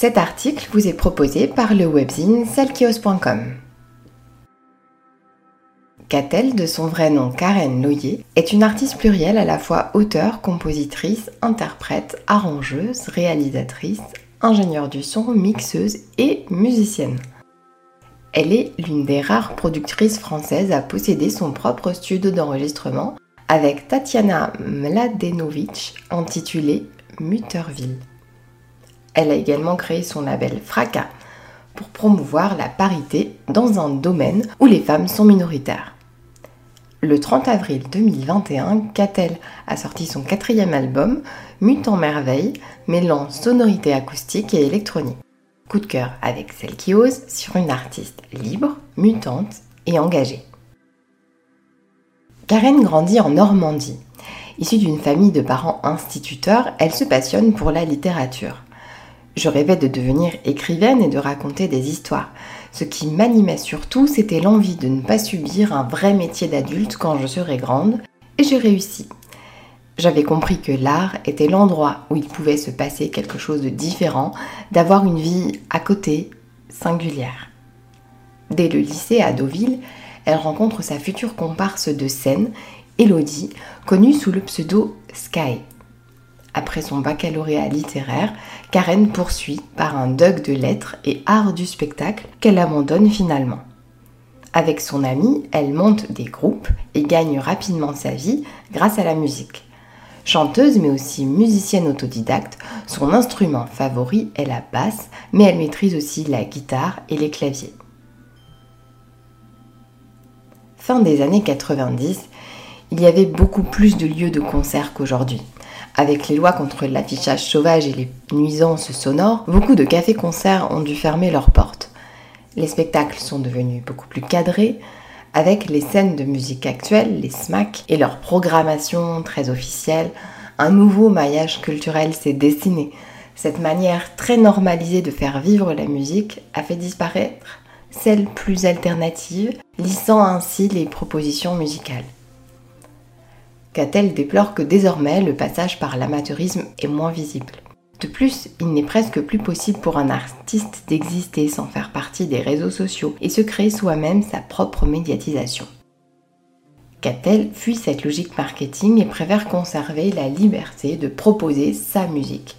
Cet article vous est proposé par le webzine selkios.com. Catel, de son vrai nom Karen Loyer, est une artiste plurielle à la fois auteure, compositrice, interprète, arrangeuse, réalisatrice, ingénieure du son, mixeuse et musicienne. Elle est l'une des rares productrices françaises à posséder son propre studio d'enregistrement avec Tatiana Mladenovic intitulé Mutterville. Elle a également créé son label Fracas pour promouvoir la parité dans un domaine où les femmes sont minoritaires. Le 30 avril 2021, Catel a sorti son quatrième album, Mutant Merveille, mêlant sonorité acoustique et électronique. Coup de cœur avec celle qui ose sur une artiste libre, mutante et engagée. Karen grandit en Normandie. Issue d'une famille de parents instituteurs, elle se passionne pour la littérature. Je rêvais de devenir écrivaine et de raconter des histoires. Ce qui m'animait surtout, c'était l'envie de ne pas subir un vrai métier d'adulte quand je serais grande, et j'ai réussi. J'avais compris que l'art était l'endroit où il pouvait se passer quelque chose de différent, d'avoir une vie à côté, singulière. Dès le lycée à Deauville, elle rencontre sa future comparse de scène, Elodie, connue sous le pseudo Sky. Après son baccalauréat littéraire, Karen poursuit par un doc de lettres et art du spectacle qu'elle abandonne finalement. Avec son amie, elle monte des groupes et gagne rapidement sa vie grâce à la musique. Chanteuse mais aussi musicienne autodidacte, son instrument favori est la basse, mais elle maîtrise aussi la guitare et les claviers. Fin des années 90, il y avait beaucoup plus de lieux de concert qu'aujourd'hui. Avec les lois contre l'affichage sauvage et les nuisances sonores, beaucoup de cafés-concerts ont dû fermer leurs portes. Les spectacles sont devenus beaucoup plus cadrés, avec les scènes de musique actuelle, les SMAC, et leur programmation très officielle, un nouveau maillage culturel s'est dessiné. Cette manière très normalisée de faire vivre la musique a fait disparaître celle plus alternative, lissant ainsi les propositions musicales. Catel déplore que désormais le passage par l'amateurisme est moins visible. De plus, il n'est presque plus possible pour un artiste d'exister sans faire partie des réseaux sociaux et se créer soi-même sa propre médiatisation. Catel fuit cette logique marketing et préfère conserver la liberté de proposer sa musique.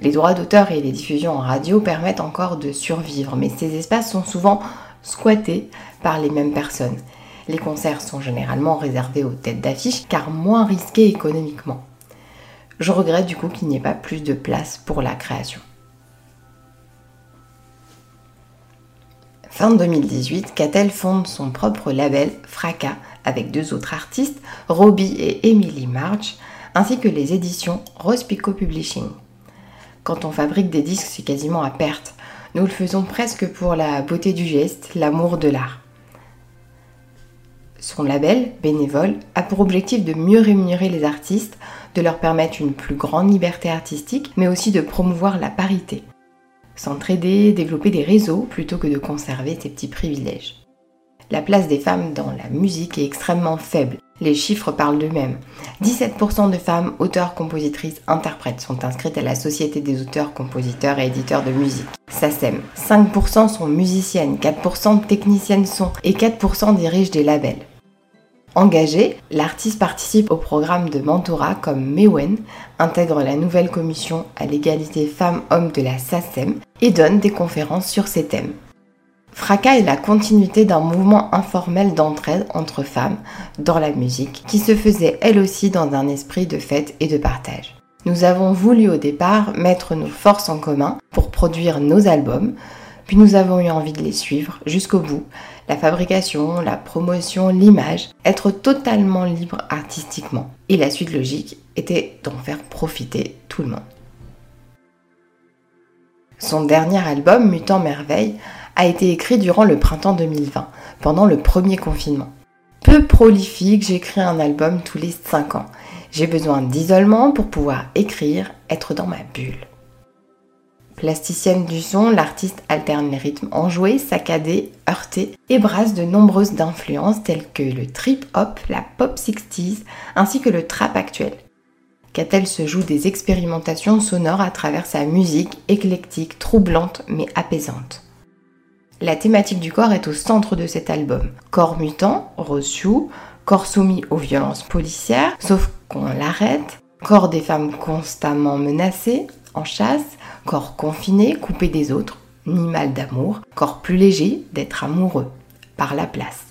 Les droits d'auteur et les diffusions en radio permettent encore de survivre, mais ces espaces sont souvent squattés par les mêmes personnes les concerts sont généralement réservés aux têtes d'affiche car moins risqués économiquement. Je regrette du coup qu'il n'y ait pas plus de place pour la création. Fin 2018, Catel fonde son propre label Fracas avec deux autres artistes, Robbie et Emily March, ainsi que les éditions Rose Pico Publishing. Quand on fabrique des disques, c'est quasiment à perte. Nous le faisons presque pour la beauté du geste, l'amour de l'art. Son label, bénévole, a pour objectif de mieux rémunérer les artistes, de leur permettre une plus grande liberté artistique, mais aussi de promouvoir la parité. S'entraider, développer des réseaux plutôt que de conserver ces petits privilèges. La place des femmes dans la musique est extrêmement faible. Les chiffres parlent d'eux-mêmes. 17% de femmes auteurs, compositrices, interprètes sont inscrites à la Société des auteurs, compositeurs et éditeurs de musique. SACEM. 5% sont musiciennes, 4% techniciennes sont et 4% dirigent des labels. Engagé, l'artiste participe au programme de mentorat comme Mewen, intègre la nouvelle commission à l'égalité femmes-hommes de la SACEM et donne des conférences sur ces thèmes. Fracas est la continuité d'un mouvement informel d'entraide entre femmes dans la musique qui se faisait elle aussi dans un esprit de fête et de partage. Nous avons voulu au départ mettre nos forces en commun pour produire nos albums, puis nous avons eu envie de les suivre jusqu'au bout la fabrication, la promotion, l'image, être totalement libre artistiquement. Et la suite logique était d'en faire profiter tout le monde. Son dernier album, Mutant Merveille, a été écrit durant le printemps 2020, pendant le premier confinement. Peu prolifique, j'écris un album tous les 5 ans. J'ai besoin d'isolement pour pouvoir écrire, être dans ma bulle. Plasticienne du son, l'artiste alterne les rythmes enjoués, saccadés, heurtés et brasse de nombreuses influences telles que le trip hop, la pop 60s ainsi que le trap actuel. Catel se joue des expérimentations sonores à travers sa musique éclectique, troublante mais apaisante? La thématique du corps est au centre de cet album. Corps mutant, Chou, corps soumis aux violences policières, sauf qu'on l'arrête, corps des femmes constamment menacées, en chasse, corps confiné, coupé des autres, ni mal d'amour, corps plus léger d'être amoureux, par la place.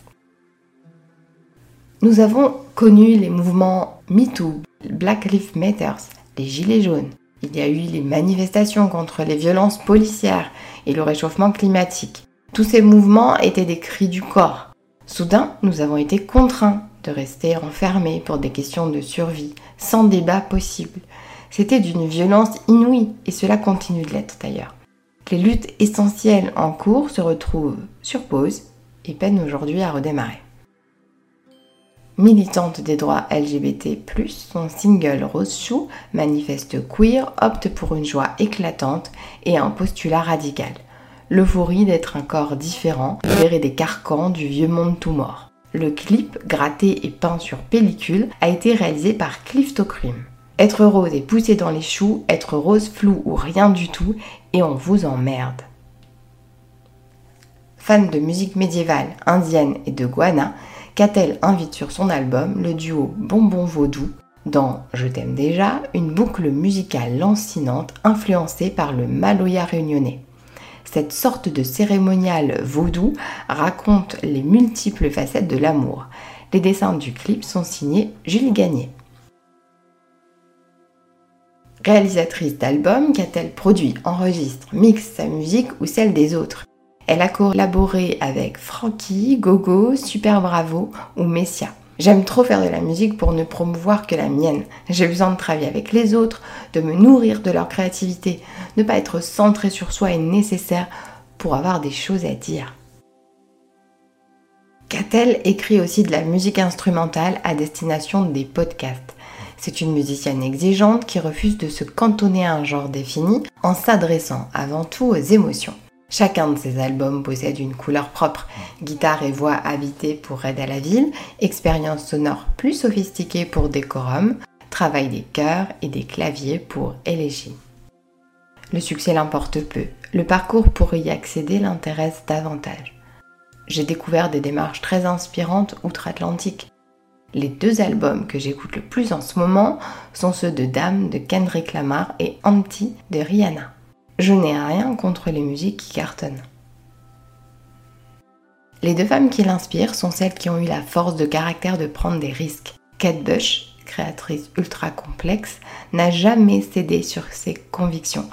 Nous avons connu les mouvements MeToo, Black Lives Matter, les Gilets jaunes. Il y a eu les manifestations contre les violences policières et le réchauffement climatique. Tous ces mouvements étaient des cris du corps. Soudain, nous avons été contraints de rester enfermés pour des questions de survie, sans débat possible. C'était d'une violence inouïe, et cela continue de l'être d'ailleurs. Les luttes essentielles en cours se retrouvent sur pause et peinent aujourd'hui à redémarrer. Militante des droits LGBT, son single Rose Chou, manifeste queer, opte pour une joie éclatante et un postulat radical l'euphorie d'être un corps différent, libéré des carcans du vieux monde tout mort. Le clip, gratté et peint sur pellicule, a été réalisé par Cliftocrim. Être rose et pousser dans les choux, être rose flou ou rien du tout, et on vous emmerde. Fan de musique médiévale, indienne et de guana, Catel invite sur son album le duo Bonbon Vaudou dans Je t'aime déjà, une boucle musicale lancinante influencée par le Maloya réunionnais. Cette sorte de cérémonial vaudou raconte les multiples facettes de l'amour. Les dessins du clip sont signés Jules Gagné. Réalisatrice d'albums qu'a-t-elle produit, enregistre, mixe sa musique ou celle des autres Elle a collaboré avec Frankie, Gogo, Super Bravo ou Messia. J'aime trop faire de la musique pour ne promouvoir que la mienne. J'ai besoin de travailler avec les autres, de me nourrir de leur créativité. Ne pas être centré sur soi est nécessaire pour avoir des choses à dire. Catel écrit aussi de la musique instrumentale à destination des podcasts? C'est une musicienne exigeante qui refuse de se cantonner à un genre défini en s'adressant avant tout aux émotions. Chacun de ces albums possède une couleur propre, guitare et voix habitées pour Aide à la ville, expérience sonore plus sophistiquée pour Décorum, travail des chœurs et des claviers pour Élégie. Le succès l'importe peu, le parcours pour y accéder l'intéresse davantage. J'ai découvert des démarches très inspirantes outre-Atlantique. Les deux albums que j'écoute le plus en ce moment sont ceux de Dame de Kendrick Lamar et Anti de Rihanna. Je n'ai rien contre les musiques qui cartonnent. Les deux femmes qui l'inspirent sont celles qui ont eu la force de caractère de prendre des risques. Kate Bush, créatrice ultra complexe, n'a jamais cédé sur ses convictions.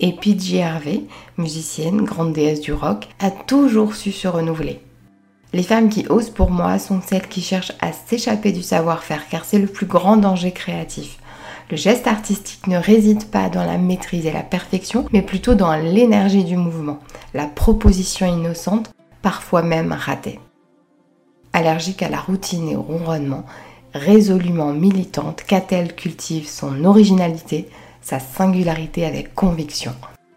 Et PG Harvey, musicienne, grande déesse du rock, a toujours su se renouveler. Les femmes qui osent pour moi sont celles qui cherchent à s'échapper du savoir-faire car c'est le plus grand danger créatif. Le geste artistique ne réside pas dans la maîtrise et la perfection, mais plutôt dans l'énergie du mouvement, la proposition innocente, parfois même ratée. Allergique à la routine et au ronronnement, résolument militante, Catel cultive son originalité, sa singularité avec conviction.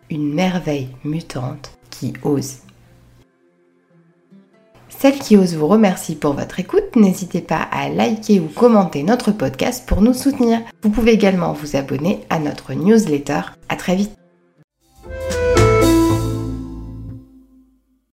Une merveille mutante qui ose. Celle qui ose vous remercie pour votre écoute. N'hésitez pas à liker ou commenter notre podcast pour nous soutenir. Vous pouvez également vous abonner à notre newsletter. À très vite.